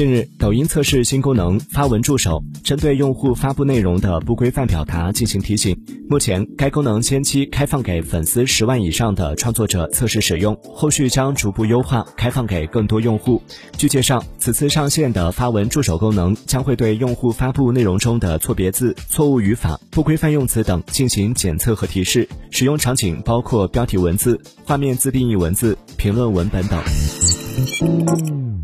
近日抖音测试新功能发文助手针对用户发布内容的不规范表达进行提醒。目前该功能先期开放给粉丝十万以上的创作者测试使用。后续将逐步优化开放给更多用户。据介绍此次上线的发文助手功能将会对用户发布内容中的错别字错误语法不规范用词等进行检测和提示使用场景包括标题文字画面自定义文字评论文本等。